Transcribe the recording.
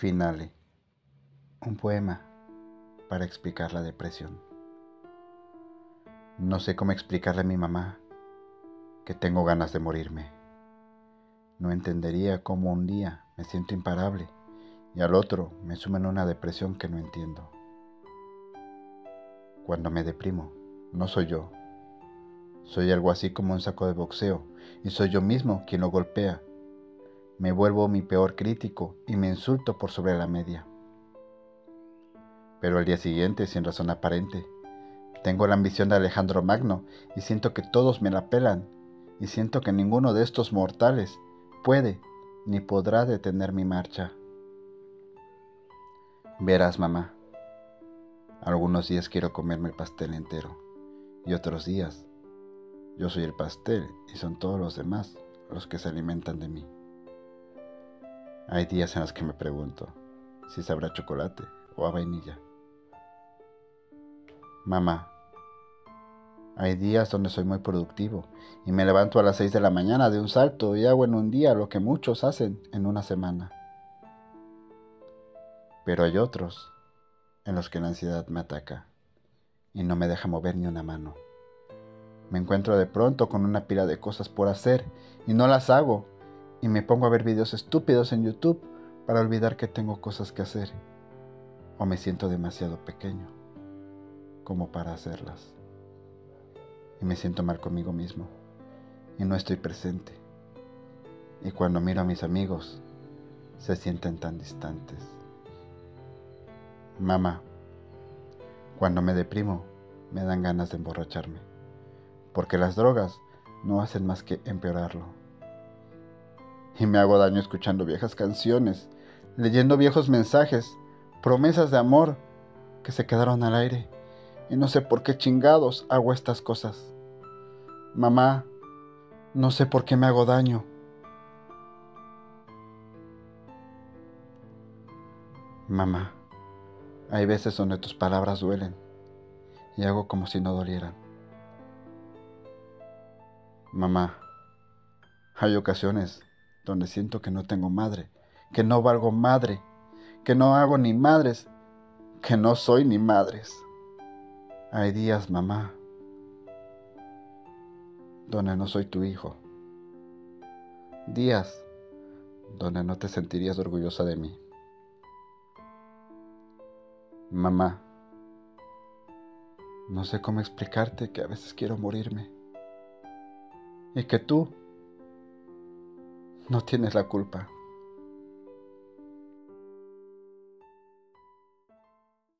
Finale. Un poema para explicar la depresión. No sé cómo explicarle a mi mamá que tengo ganas de morirme. No entendería cómo un día me siento imparable y al otro me sumo en una depresión que no entiendo. Cuando me deprimo, no soy yo. Soy algo así como un saco de boxeo y soy yo mismo quien lo golpea me vuelvo mi peor crítico y me insulto por sobre la media. Pero al día siguiente, sin razón aparente, tengo la ambición de Alejandro Magno y siento que todos me la pelan y siento que ninguno de estos mortales puede ni podrá detener mi marcha. Verás, mamá, algunos días quiero comerme el pastel entero y otros días yo soy el pastel y son todos los demás los que se alimentan de mí. Hay días en los que me pregunto si sabrá chocolate o a vainilla. Mamá, hay días donde soy muy productivo y me levanto a las 6 de la mañana de un salto y hago en un día lo que muchos hacen en una semana. Pero hay otros en los que la ansiedad me ataca y no me deja mover ni una mano. Me encuentro de pronto con una pila de cosas por hacer y no las hago y me pongo a ver videos estúpidos en YouTube para olvidar que tengo cosas que hacer o me siento demasiado pequeño como para hacerlas. Y me siento mal conmigo mismo y no estoy presente. Y cuando miro a mis amigos, se sienten tan distantes. Mamá, cuando me deprimo, me dan ganas de emborracharme, porque las drogas no hacen más que empeorarlo y me hago daño escuchando viejas canciones, leyendo viejos mensajes, promesas de amor que se quedaron al aire. Y no sé por qué chingados hago estas cosas. Mamá, no sé por qué me hago daño. Mamá, hay veces donde tus palabras duelen y hago como si no dolieran. Mamá, hay ocasiones donde siento que no tengo madre, que no valgo madre, que no hago ni madres, que no soy ni madres. Hay días, mamá, donde no soy tu hijo. Días donde no te sentirías orgullosa de mí. Mamá, no sé cómo explicarte que a veces quiero morirme. Y que tú no tienes la culpa.